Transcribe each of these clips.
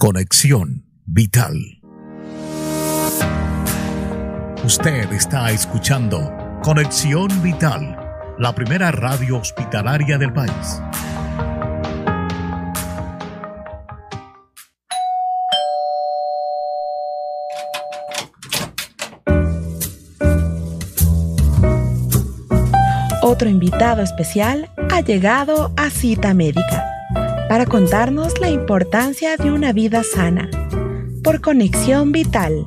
Conexión Vital. Usted está escuchando Conexión Vital, la primera radio hospitalaria del país. Otro invitado especial ha llegado a Cita Médica para contarnos la importancia de una vida sana por conexión vital.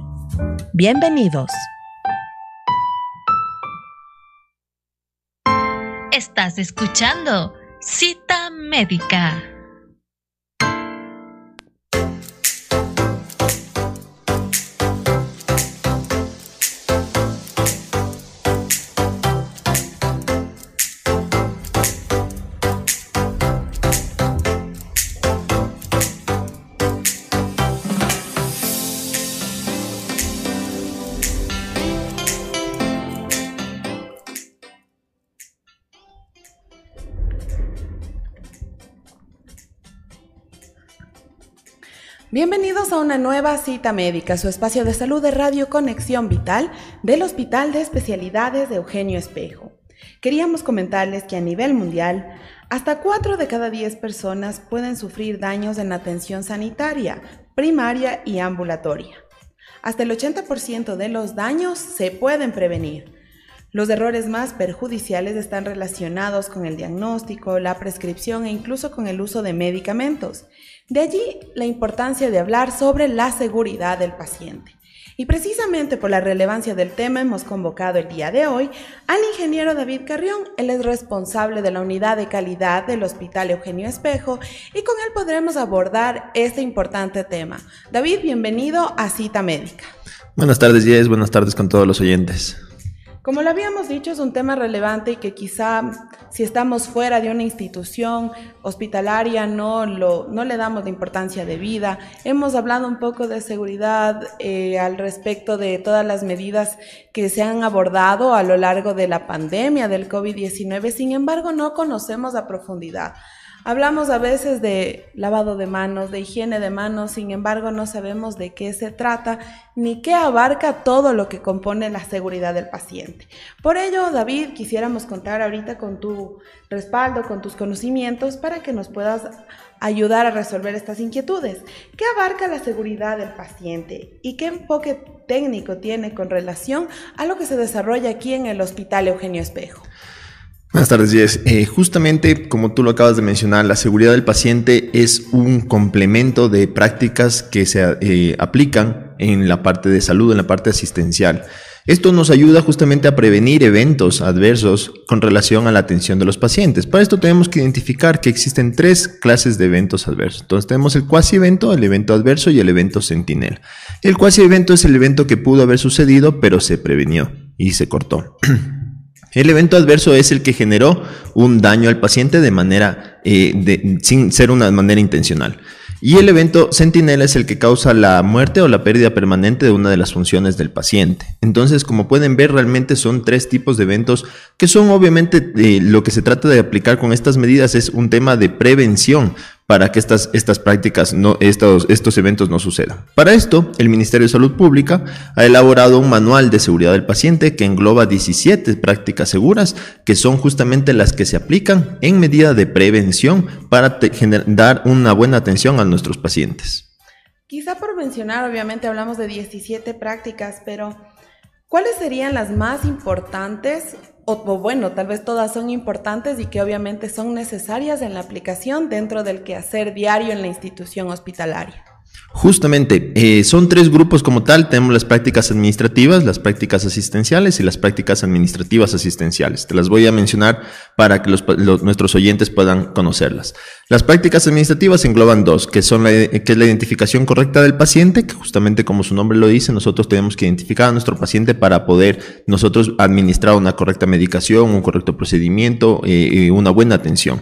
Bienvenidos. Estás escuchando Cita Médica. Bienvenidos a una nueva cita médica, su espacio de salud de Radio Conexión Vital del Hospital de Especialidades de Eugenio Espejo. Queríamos comentarles que a nivel mundial, hasta 4 de cada 10 personas pueden sufrir daños en la atención sanitaria, primaria y ambulatoria. Hasta el 80% de los daños se pueden prevenir. Los errores más perjudiciales están relacionados con el diagnóstico, la prescripción e incluso con el uso de medicamentos. De allí la importancia de hablar sobre la seguridad del paciente. Y precisamente por la relevancia del tema hemos convocado el día de hoy al ingeniero David Carrión. Él es responsable de la unidad de calidad del Hospital Eugenio Espejo y con él podremos abordar este importante tema. David, bienvenido a Cita Médica. Buenas tardes, Jess. Buenas tardes con todos los oyentes. Como lo habíamos dicho, es un tema relevante y que quizá si estamos fuera de una institución hospitalaria no, lo, no le damos la importancia de vida. Hemos hablado un poco de seguridad eh, al respecto de todas las medidas que se han abordado a lo largo de la pandemia del COVID-19, sin embargo no conocemos a profundidad. Hablamos a veces de lavado de manos, de higiene de manos, sin embargo no sabemos de qué se trata ni qué abarca todo lo que compone la seguridad del paciente. Por ello, David, quisiéramos contar ahorita con tu respaldo, con tus conocimientos, para que nos puedas ayudar a resolver estas inquietudes. ¿Qué abarca la seguridad del paciente y qué enfoque técnico tiene con relación a lo que se desarrolla aquí en el Hospital Eugenio Espejo? Buenas tardes, Jess. Eh, justamente como tú lo acabas de mencionar, la seguridad del paciente es un complemento de prácticas que se eh, aplican en la parte de salud, en la parte asistencial. Esto nos ayuda justamente a prevenir eventos adversos con relación a la atención de los pacientes. Para esto tenemos que identificar que existen tres clases de eventos adversos. Entonces tenemos el cuasi evento, el evento adverso y el evento sentinel. El cuasi evento es el evento que pudo haber sucedido, pero se prevenió y se cortó. El evento adverso es el que generó un daño al paciente de manera, eh, sin ser una manera intencional. Y el evento sentinela es el que causa la muerte o la pérdida permanente de una de las funciones del paciente. Entonces, como pueden ver, realmente son tres tipos de eventos que son obviamente lo que se trata de aplicar con estas medidas es un tema de prevención para que estas, estas prácticas, no, estos, estos eventos no sucedan. Para esto, el Ministerio de Salud Pública ha elaborado un manual de seguridad del paciente que engloba 17 prácticas seguras, que son justamente las que se aplican en medida de prevención para dar una buena atención a nuestros pacientes. Quizá por mencionar, obviamente hablamos de 17 prácticas, pero ¿cuáles serían las más importantes? O, bueno, tal vez todas son importantes y que obviamente son necesarias en la aplicación dentro del quehacer diario en la institución hospitalaria. Justamente, eh, son tres grupos como tal. Tenemos las prácticas administrativas, las prácticas asistenciales y las prácticas administrativas asistenciales. Te las voy a mencionar para que nuestros oyentes puedan conocerlas. Las prácticas administrativas engloban dos, que son la, que la identificación correcta del paciente, que justamente como su nombre lo dice, nosotros tenemos que identificar a nuestro paciente para poder nosotros administrar una correcta medicación, un correcto procedimiento eh, y una buena atención.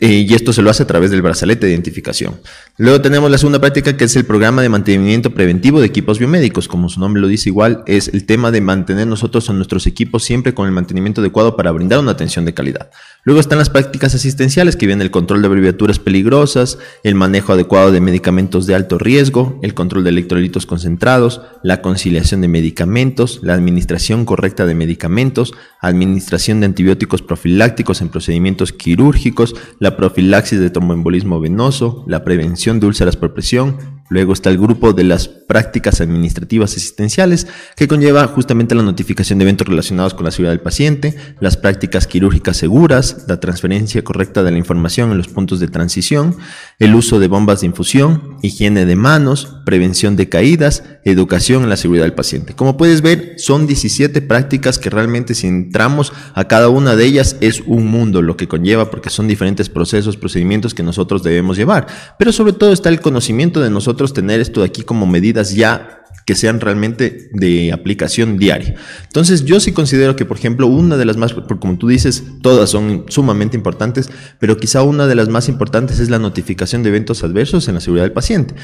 Eh, y esto se lo hace a través del brazalete de identificación. Luego tenemos la segunda práctica que es el programa de mantenimiento preventivo de equipos biomédicos. Como su nombre lo dice igual, es el tema de mantener nosotros a nuestros equipos siempre con el mantenimiento adecuado para brindar una atención de calidad. Luego están las prácticas asistenciales que vienen el control de abreviaturas peligrosas, el manejo adecuado de medicamentos de alto riesgo, el control de electrolitos concentrados, la conciliación de medicamentos, la administración correcta de medicamentos, administración de antibióticos profilácticos en procedimientos quirúrgicos, la profilaxis de tromboembolismo venoso, la prevención de úlceras por presión, Luego está el grupo de las prácticas administrativas asistenciales, que conlleva justamente la notificación de eventos relacionados con la seguridad del paciente, las prácticas quirúrgicas seguras, la transferencia correcta de la información en los puntos de transición, el uso de bombas de infusión, higiene de manos, prevención de caídas, educación en la seguridad del paciente. Como puedes ver, son 17 prácticas que realmente si entramos a cada una de ellas es un mundo lo que conlleva porque son diferentes procesos, procedimientos que nosotros debemos llevar. Pero sobre todo está el conocimiento de nosotros tener esto de aquí como medidas ya que sean realmente de aplicación diaria. Entonces yo sí considero que, por ejemplo, una de las más, como tú dices, todas son sumamente importantes, pero quizá una de las más importantes es la notificación de eventos adversos en la seguridad del paciente.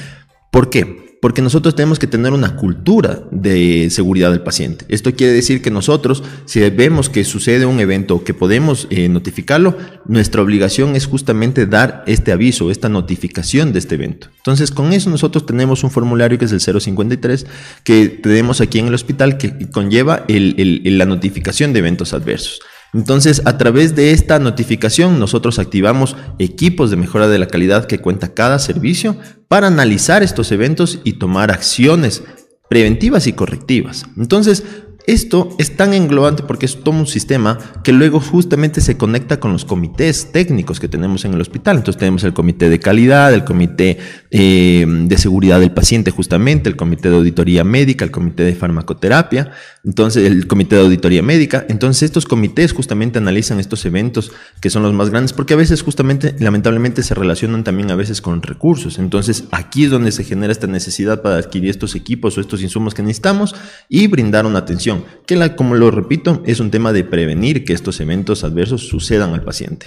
¿Por qué? porque nosotros tenemos que tener una cultura de seguridad del paciente. Esto quiere decir que nosotros, si vemos que sucede un evento que podemos eh, notificarlo, nuestra obligación es justamente dar este aviso, esta notificación de este evento. Entonces, con eso nosotros tenemos un formulario que es el 053 que tenemos aquí en el hospital que conlleva la notificación de eventos adversos. Entonces, a través de esta notificación, nosotros activamos equipos de mejora de la calidad que cuenta cada servicio para analizar estos eventos y tomar acciones preventivas y correctivas. Entonces, esto es tan englobante porque es todo un sistema que luego justamente se conecta con los comités técnicos que tenemos en el hospital. Entonces tenemos el comité de calidad, el comité eh, de seguridad del paciente justamente, el comité de auditoría médica, el comité de farmacoterapia, entonces el comité de auditoría médica. Entonces estos comités justamente analizan estos eventos que son los más grandes porque a veces justamente lamentablemente se relacionan también a veces con recursos. Entonces aquí es donde se genera esta necesidad para adquirir estos equipos o estos insumos que necesitamos y brindar una atención que la, como lo repito, es un tema de prevenir que estos eventos adversos sucedan al paciente.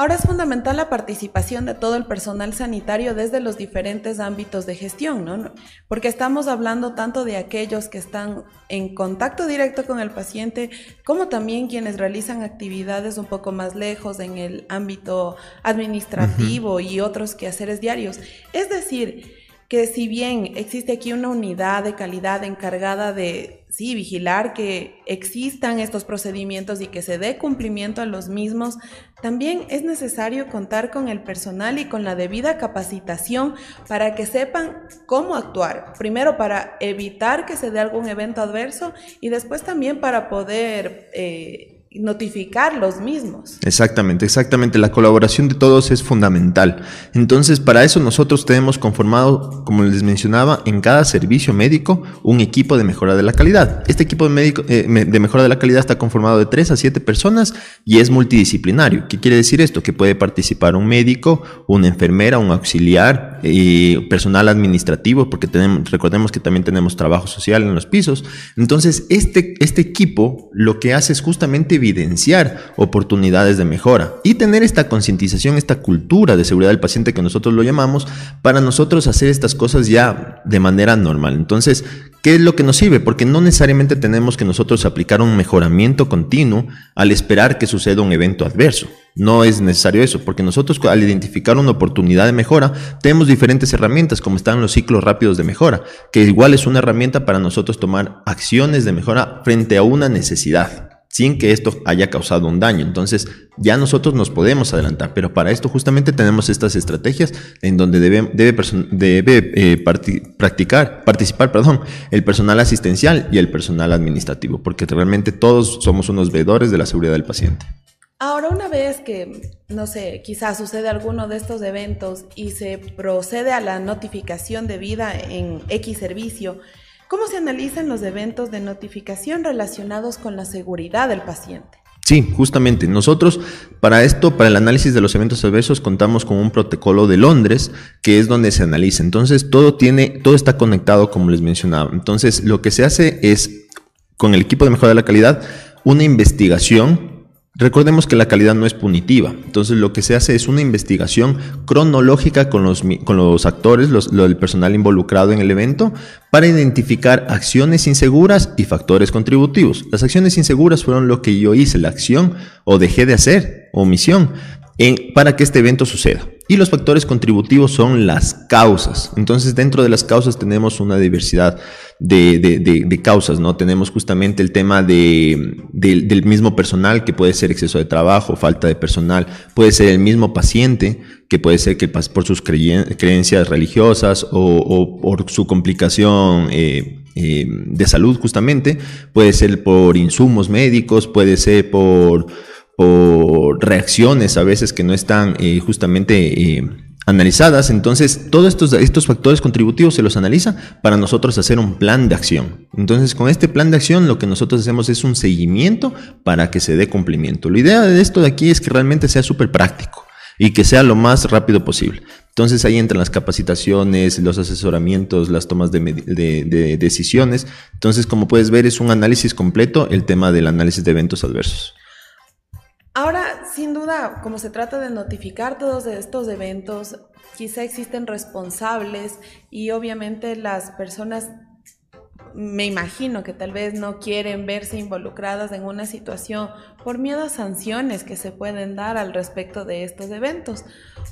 Ahora es fundamental la participación de todo el personal sanitario desde los diferentes ámbitos de gestión, ¿no? Porque estamos hablando tanto de aquellos que están en contacto directo con el paciente, como también quienes realizan actividades un poco más lejos en el ámbito administrativo y otros quehaceres diarios. Es decir, que si bien existe aquí una unidad de calidad encargada de, sí, vigilar que existan estos procedimientos y que se dé cumplimiento a los mismos, también es necesario contar con el personal y con la debida capacitación para que sepan cómo actuar. Primero para evitar que se dé algún evento adverso y después también para poder... Eh, notificar los mismos. Exactamente, exactamente. La colaboración de todos es fundamental. Entonces, para eso nosotros tenemos conformado, como les mencionaba, en cada servicio médico un equipo de mejora de la calidad. Este equipo de, médico, eh, de mejora de la calidad está conformado de 3 a 7 personas y es multidisciplinario. ¿Qué quiere decir esto? Que puede participar un médico, una enfermera, un auxiliar, y personal administrativo, porque tenemos, recordemos que también tenemos trabajo social en los pisos. Entonces, este, este equipo lo que hace es justamente evidenciar oportunidades de mejora y tener esta concientización, esta cultura de seguridad del paciente que nosotros lo llamamos, para nosotros hacer estas cosas ya de manera normal. Entonces, ¿qué es lo que nos sirve? Porque no necesariamente tenemos que nosotros aplicar un mejoramiento continuo al esperar que suceda un evento adverso. No es necesario eso, porque nosotros al identificar una oportunidad de mejora, tenemos diferentes herramientas, como están los ciclos rápidos de mejora, que igual es una herramienta para nosotros tomar acciones de mejora frente a una necesidad sin que esto haya causado un daño. Entonces ya nosotros nos podemos adelantar, pero para esto justamente tenemos estas estrategias en donde debe, debe, eh, practicar, participar perdón, el personal asistencial y el personal administrativo, porque realmente todos somos unos veedores de la seguridad del paciente. Ahora, una vez que, no sé, quizás sucede alguno de estos eventos y se procede a la notificación debida en X servicio, ¿Cómo se analizan los eventos de notificación relacionados con la seguridad del paciente? Sí, justamente. Nosotros para esto, para el análisis de los eventos adversos, contamos con un protocolo de Londres, que es donde se analiza. Entonces, todo tiene, todo está conectado, como les mencionaba. Entonces, lo que se hace es, con el equipo de mejora de la calidad, una investigación Recordemos que la calidad no es punitiva, entonces lo que se hace es una investigación cronológica con los, con los actores, los, el personal involucrado en el evento, para identificar acciones inseguras y factores contributivos. Las acciones inseguras fueron lo que yo hice, la acción o dejé de hacer, omisión, para que este evento suceda. Y los factores contributivos son las causas. Entonces, dentro de las causas tenemos una diversidad de, causas, ¿no? Tenemos justamente el tema de, del mismo personal, que puede ser exceso de trabajo, falta de personal, puede ser el mismo paciente, que puede ser que por sus creencias religiosas o, por su complicación eh, eh, de salud justamente, puede ser por insumos médicos, puede ser por por reacciones a veces que no están eh, justamente eh, analizadas. Entonces, todos estos, estos factores contributivos se los analiza para nosotros hacer un plan de acción. Entonces, con este plan de acción lo que nosotros hacemos es un seguimiento para que se dé cumplimiento. La idea de esto de aquí es que realmente sea súper práctico y que sea lo más rápido posible. Entonces ahí entran las capacitaciones, los asesoramientos, las tomas de, de, decisiones. Entonces, como puedes ver, es un análisis completo el tema del análisis de eventos adversos. Sin duda, como se trata de notificar todos estos eventos, quizá existen responsables y obviamente las personas me imagino que tal vez no quieren verse involucradas en una situación por miedo a sanciones que se pueden dar al respecto de estos eventos.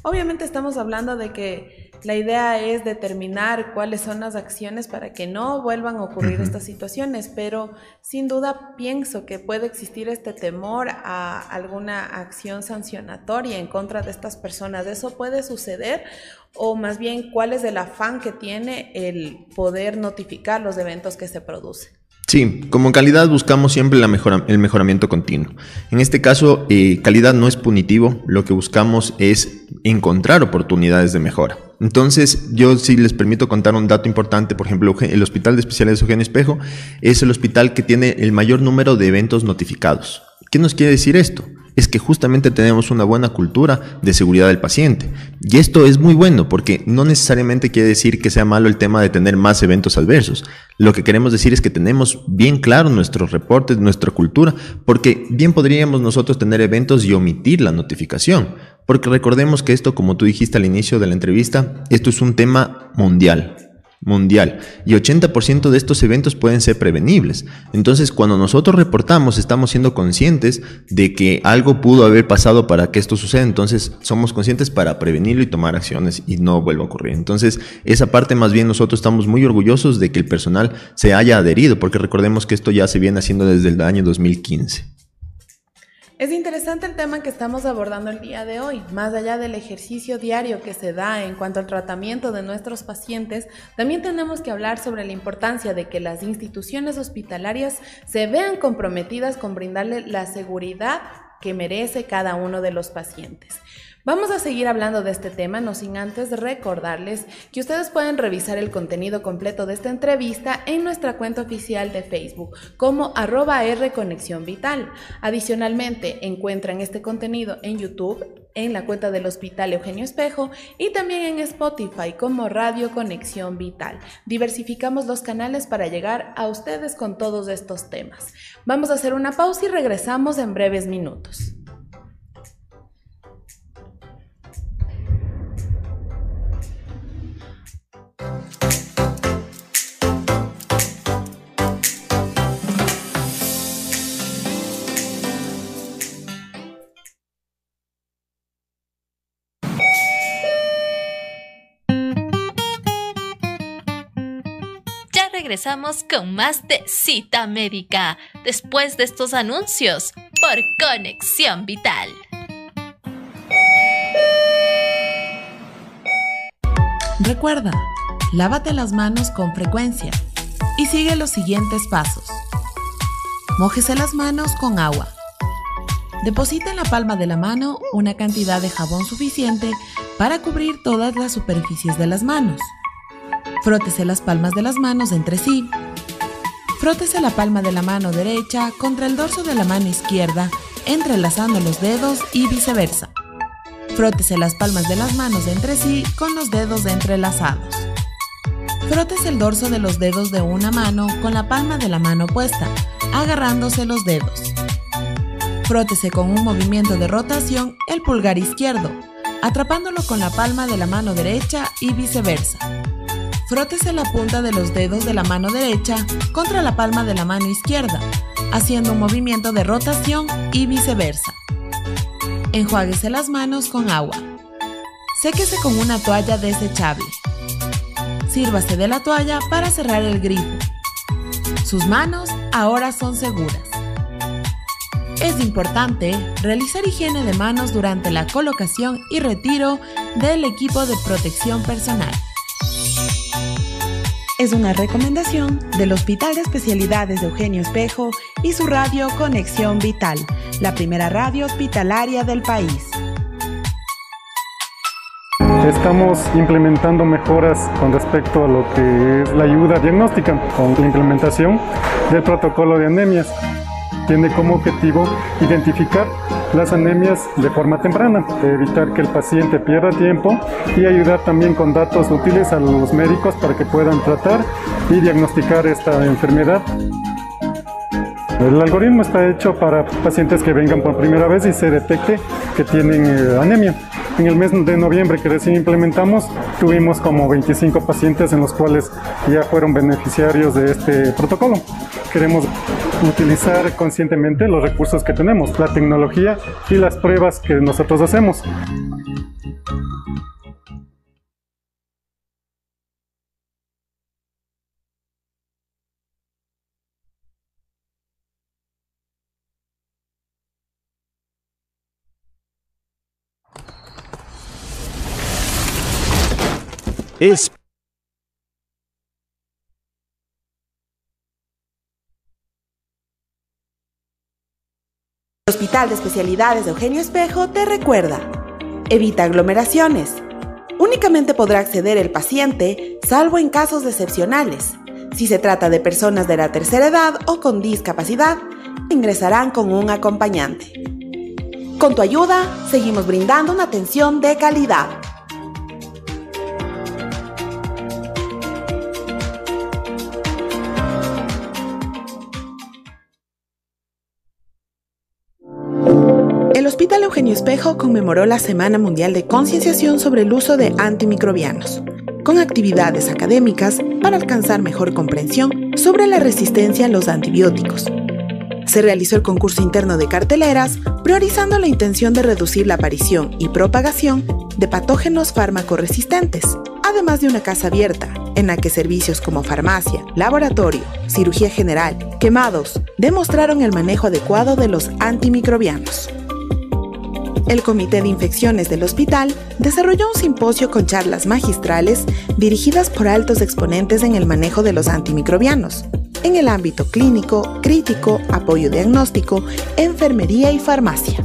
Obviamente estamos hablando de que la idea es determinar cuáles son las acciones para que no vuelvan a ocurrir estas situaciones, pero sin duda pienso que puede existir este temor a alguna acción sancionatoria en contra de estas personas. ¿Eso puede suceder? O más bien, ¿cuál es el afán que tiene el poder notificar los eventos que se producen? Sí, como calidad buscamos siempre la el mejoramiento continuo. En este caso, eh, calidad no es punitivo, lo que buscamos es encontrar oportunidades de mejora. Entonces, yo sí les permito contar un dato importante, por ejemplo, el Hospital de Especialidades Eugenio Espejo es el hospital que tiene el mayor número de eventos notificados. ¿Qué nos quiere decir esto? Es que justamente tenemos una buena cultura de seguridad del paciente. Y esto es muy bueno porque no necesariamente quiere decir que sea malo el tema de tener más eventos adversos. Lo que queremos decir es que tenemos bien claro nuestros reportes, nuestra cultura, porque bien podríamos nosotros tener eventos y omitir la notificación. Porque recordemos que esto, como tú dijiste al inicio de la entrevista, esto es un tema mundial mundial y 80% de estos eventos pueden ser prevenibles. Entonces, cuando nosotros reportamos, estamos siendo conscientes de que algo pudo haber pasado para que esto suceda, entonces somos conscientes para prevenirlo y tomar acciones y no vuelva a ocurrir. Entonces, esa parte más bien nosotros estamos muy orgullosos de que el personal se haya adherido, porque recordemos que esto ya se viene haciendo desde el año 2015. Es interesante el tema que estamos abordando el día de hoy. Más allá del ejercicio diario que se da en cuanto al tratamiento de nuestros pacientes, también tenemos que hablar sobre la importancia de que las instituciones hospitalarias se vean comprometidas con brindarle la seguridad que merece cada uno de los pacientes. Vamos a seguir hablando de este tema, no sin antes recordarles que ustedes pueden revisar el contenido completo de esta entrevista en nuestra cuenta oficial de Facebook como arroba R Conexión Vital. Adicionalmente, encuentran este contenido en YouTube, en la cuenta del Hospital Eugenio Espejo y también en Spotify como Radio Conexión Vital. Diversificamos los canales para llegar a ustedes con todos estos temas. Vamos a hacer una pausa y regresamos en breves minutos. Regresamos con más de cita médica después de estos anuncios por Conexión Vital. Recuerda, lávate las manos con frecuencia y sigue los siguientes pasos. Mójese las manos con agua. Deposita en la palma de la mano una cantidad de jabón suficiente para cubrir todas las superficies de las manos. Frótese las palmas de las manos entre sí. Frótese la palma de la mano derecha contra el dorso de la mano izquierda, entrelazando los dedos y viceversa. Frótese las palmas de las manos entre sí con los dedos entrelazados. Frótese el dorso de los dedos de una mano con la palma de la mano opuesta, agarrándose los dedos. Frótese con un movimiento de rotación el pulgar izquierdo, atrapándolo con la palma de la mano derecha y viceversa. Frótese la punta de los dedos de la mano derecha contra la palma de la mano izquierda, haciendo un movimiento de rotación y viceversa. Enjuáguese las manos con agua. Séquese con una toalla desechable. Sírvase de la toalla para cerrar el grifo. Sus manos ahora son seguras. Es importante realizar higiene de manos durante la colocación y retiro del equipo de protección personal es una recomendación del Hospital de Especialidades de Eugenio Espejo y su radio Conexión Vital, la primera radio hospitalaria del país. Estamos implementando mejoras con respecto a lo que es la ayuda diagnóstica con la implementación del protocolo de anemias. Tiene como objetivo identificar las anemias de forma temprana, evitar que el paciente pierda tiempo y ayudar también con datos útiles a los médicos para que puedan tratar y diagnosticar esta enfermedad. El algoritmo está hecho para pacientes que vengan por primera vez y se detecte que tienen eh, anemia. En el mes de noviembre que recién implementamos, tuvimos como 25 pacientes en los cuales ya fueron beneficiarios de este protocolo. Queremos utilizar conscientemente los recursos que tenemos, la tecnología y las pruebas que nosotros hacemos. Es El Hospital de Especialidades de Eugenio Espejo te recuerda, evita aglomeraciones. Únicamente podrá acceder el paciente, salvo en casos excepcionales. Si se trata de personas de la tercera edad o con discapacidad, ingresarán con un acompañante. Con tu ayuda, seguimos brindando una atención de calidad. Espejo conmemoró la Semana Mundial de Concienciación sobre el uso de antimicrobianos, con actividades académicas para alcanzar mejor comprensión sobre la resistencia a los antibióticos. Se realizó el concurso interno de carteleras, priorizando la intención de reducir la aparición y propagación de patógenos fármaco-resistentes, además de una casa abierta, en la que servicios como farmacia, laboratorio, cirugía general, quemados, demostraron el manejo adecuado de los antimicrobianos el Comité de Infecciones del hospital desarrolló un simposio con charlas magistrales dirigidas por altos exponentes en el manejo de los antimicrobianos, en el ámbito clínico, crítico, apoyo diagnóstico, enfermería y farmacia.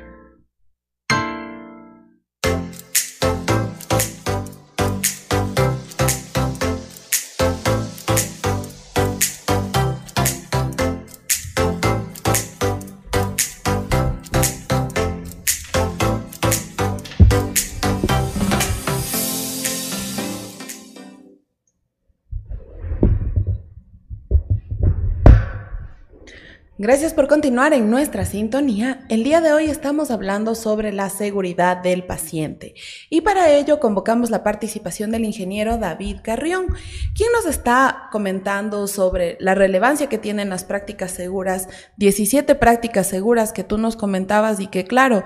Gracias por continuar en nuestra sintonía. El día de hoy estamos hablando sobre la seguridad del paciente y para ello convocamos la participación del ingeniero David Carrión, quien nos está comentando sobre la relevancia que tienen las prácticas seguras, 17 prácticas seguras que tú nos comentabas y que claro,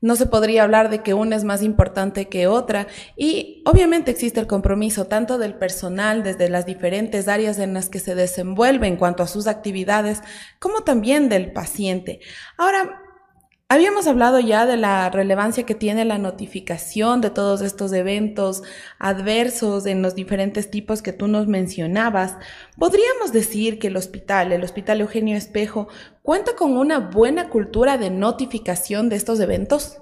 no se podría hablar de que una es más importante que otra y obviamente existe el compromiso tanto del personal desde las diferentes áreas en las que se desenvuelve en cuanto a sus actividades como también del paciente. Ahora, Habíamos hablado ya de la relevancia que tiene la notificación de todos estos eventos adversos en los diferentes tipos que tú nos mencionabas. ¿Podríamos decir que el hospital, el Hospital Eugenio Espejo, cuenta con una buena cultura de notificación de estos eventos?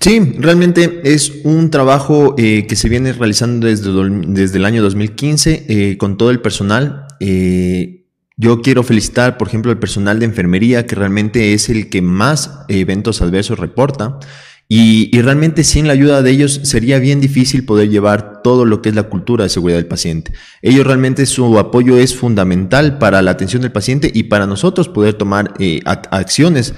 Sí, realmente es un trabajo eh, que se viene realizando desde, desde el año 2015 eh, con todo el personal. Eh, yo quiero felicitar, por ejemplo, al personal de enfermería, que realmente es el que más eventos adversos reporta. Y, realmente sin la ayuda de ellos sería bien difícil poder llevar todo lo que es la cultura de seguridad del paciente. Ellos realmente su apoyo es fundamental para la atención del paciente y para nosotros poder tomar eh, acciones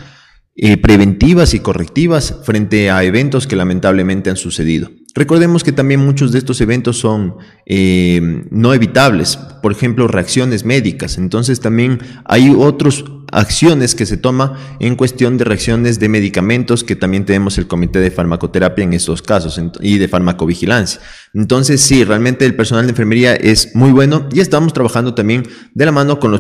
eh, preventivas y correctivas frente a eventos que lamentablemente han sucedido. Recordemos que también muchos de estos eventos son eh, no evitables, por ejemplo, reacciones médicas. Entonces también hay otras acciones que se toma en cuestión de reacciones de medicamentos, que también tenemos el comité de farmacoterapia en estos casos y de farmacovigilancia. Entonces sí, realmente el personal de enfermería es muy bueno y estamos trabajando también de la mano con,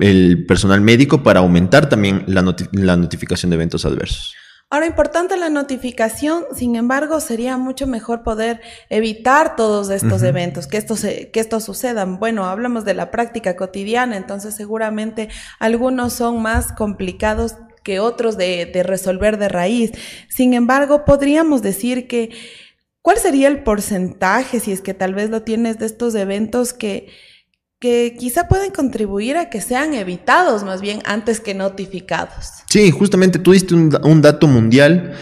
el, personal médico para aumentar también la notificación de eventos adversos. Ahora, importante la notificación, sin embargo, sería mucho mejor poder evitar todos estos eventos, que esto, se, que esto sucedan. Bueno, hablamos de la práctica cotidiana, entonces seguramente algunos son más complicados que otros de, de resolver de raíz. Sin embargo, podríamos decir que, ¿cuál sería el porcentaje, si es que tal vez lo tienes, de estos eventos que que quizá pueden contribuir a que sean evitados más bien antes que notificados. Sí, justamente tú diste un, dato mundial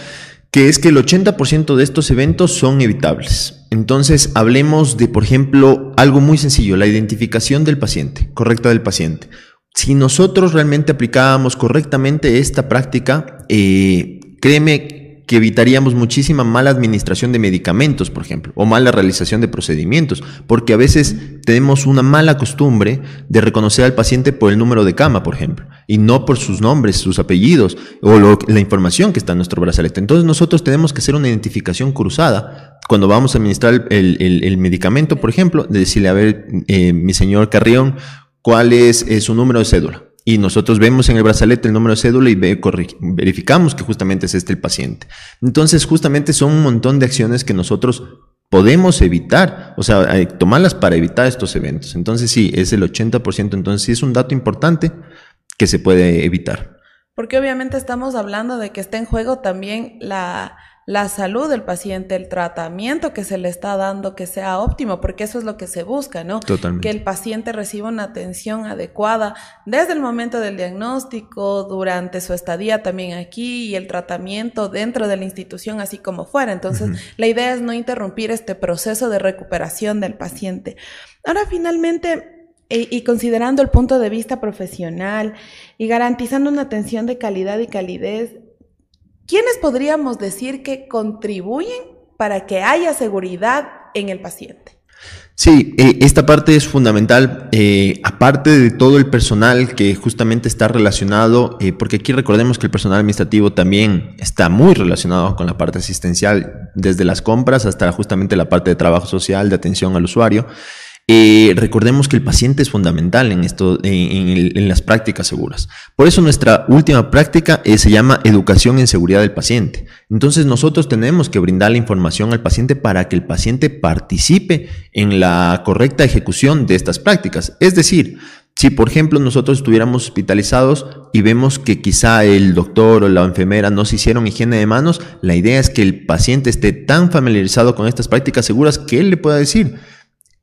que es que el 80% de estos eventos son evitables. Entonces, hablemos de, por ejemplo, algo muy sencillo, la identificación del paciente, correcta del paciente. Si nosotros realmente aplicábamos correctamente esta práctica, eh, créeme que evitaríamos muchísima mala administración de medicamentos, por ejemplo, o mala realización de procedimientos, porque a veces tenemos una mala costumbre de reconocer al paciente por el número de cama, por ejemplo, y no por sus nombres, sus apellidos o la información que está en nuestro brazalete. Entonces nosotros tenemos que hacer una identificación cruzada cuando vamos a administrar el, medicamento, por ejemplo, de decirle, a ver, eh, mi señor Carrión, ¿cuál es su número de cédula? Y nosotros vemos en el brazalete el número de cédula y verificamos que justamente es este el paciente. Entonces, justamente son un montón de acciones que nosotros podemos evitar, o sea, tomarlas para evitar estos eventos. Entonces, sí, es el 80%, entonces sí es un dato importante que se puede evitar. Porque obviamente estamos hablando de que está en juego también la la salud del paciente, el tratamiento que se le está dando, que sea óptimo, porque eso es lo que se busca, ¿no? Totalmente. Que el paciente reciba una atención adecuada desde el momento del diagnóstico, durante su estadía también aquí y el tratamiento dentro de la institución, así como fuera. Entonces, la idea es no interrumpir este proceso de recuperación del paciente. Ahora, finalmente, y, y considerando el punto de vista profesional y garantizando una atención de calidad y calidez, ¿quiénes podríamos decir que contribuyen para que haya seguridad en el paciente? Sí, eh, esta parte es fundamental, eh, aparte de todo el personal que justamente está relacionado, eh, porque aquí recordemos que el personal administrativo también está muy relacionado con la parte asistencial, desde las compras hasta justamente la parte de trabajo social, de atención al usuario. Eh, recordemos que el paciente es fundamental en, esto, en, las prácticas seguras. Por eso nuestra última práctica eh, se llama educación en seguridad del paciente. Entonces nosotros tenemos que brindar la información al paciente para que el paciente participe en la correcta ejecución de estas prácticas. Es decir, si por ejemplo nosotros estuviéramos hospitalizados y vemos que quizá el doctor o la enfermera no se hicieron higiene de manos, la idea es que el paciente esté tan familiarizado con estas prácticas seguras que él le pueda decir,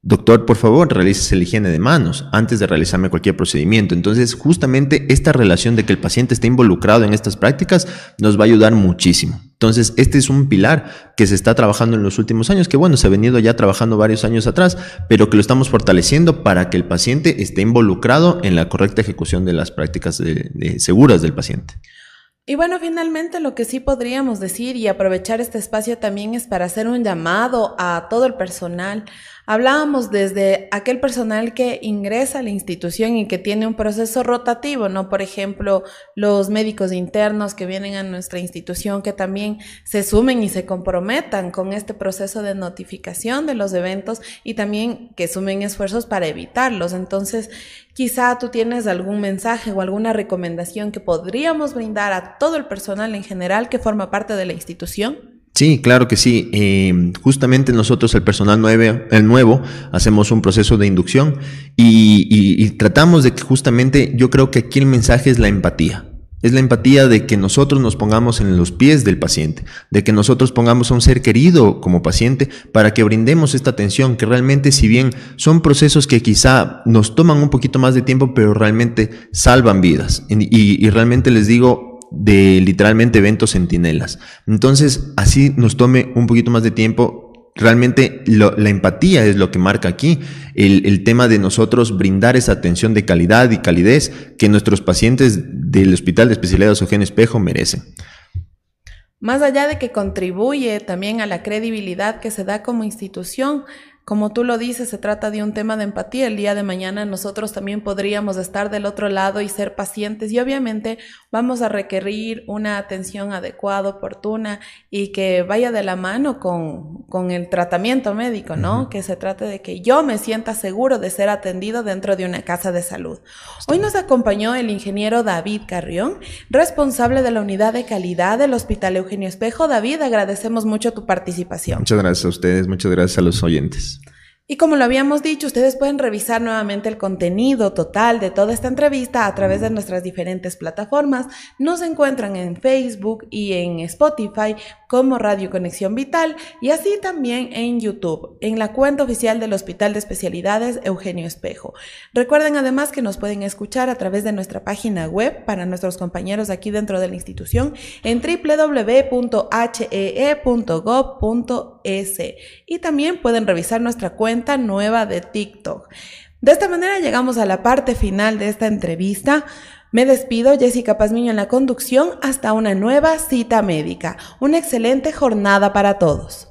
Doctor, por favor, realice la higiene de manos antes de realizarme cualquier procedimiento. Entonces, justamente esta relación de que el paciente esté involucrado en estas prácticas nos va a ayudar muchísimo. Entonces, este es un pilar que se está trabajando en los últimos años, que bueno, se ha venido ya trabajando varios años atrás, pero que lo estamos fortaleciendo para que el paciente esté involucrado en la correcta ejecución de las prácticas seguras del paciente. Y bueno, finalmente lo que sí podríamos decir y aprovechar este espacio también es para hacer un llamado a todo el personal, Hablábamos desde aquel personal que ingresa a la institución y que tiene un proceso rotativo, ¿no? Por ejemplo, los médicos internos que vienen a nuestra institución que también se sumen y se comprometan con este proceso de notificación de los eventos y también que sumen esfuerzos para evitarlos. Entonces, Quizá tú tienes algún mensaje o alguna recomendación que podríamos brindar a todo el personal en general que forma parte de la institución. Sí, claro que sí. Eh, justamente nosotros, el personal nueve, el nuevo, hacemos un proceso de inducción y, tratamos de que justamente, yo creo que aquí el mensaje es la empatía. Es la empatía de que nosotros nos pongamos en los pies del paciente, de que nosotros pongamos a un ser querido como paciente para que brindemos esta atención, que realmente si bien son procesos que quizá nos toman un poquito más de tiempo, pero realmente salvan vidas. y realmente les digo, de literalmente eventos centinelas. Entonces, así nos tome un poquito más de tiempo. Realmente la empatía es lo que marca aquí el, el, tema de nosotros brindar esa atención de calidad y calidez que nuestros pacientes del Hospital de Especialidades Eugenio Espejo merecen. Más allá de que contribuye también a la credibilidad que se da como institución, como tú lo dices, se trata de un tema de empatía. El día de mañana nosotros también podríamos estar del otro lado y ser pacientes y obviamente vamos a requerir una atención adecuada, oportuna y que vaya de la mano con, con el tratamiento médico, ¿no? Que se trate de que yo me sienta seguro de ser atendido dentro de una casa de salud. Hoy nos acompañó el ingeniero David Carrión, responsable de la unidad de calidad del Hospital Eugenio Espejo. David, agradecemos mucho tu participación. Muchas gracias a ustedes, muchas gracias a los oyentes. Y como lo habíamos dicho, ustedes pueden revisar nuevamente el contenido total de toda esta entrevista a través de nuestras diferentes plataformas. Nos encuentran en Facebook y en Spotify como Radio Conexión Vital y así también en YouTube, en la cuenta oficial del Hospital de Especialidades Eugenio Espejo. Recuerden además que nos pueden escuchar a través de nuestra página web para nuestros compañeros aquí dentro de la institución en www.hee.gov.es y también pueden revisar nuestra cuenta nueva de TikTok. De esta manera llegamos a la parte final de esta entrevista. Me despido, Jessica Pazmiño en la conducción, hasta una nueva cita médica. Una excelente jornada para todos.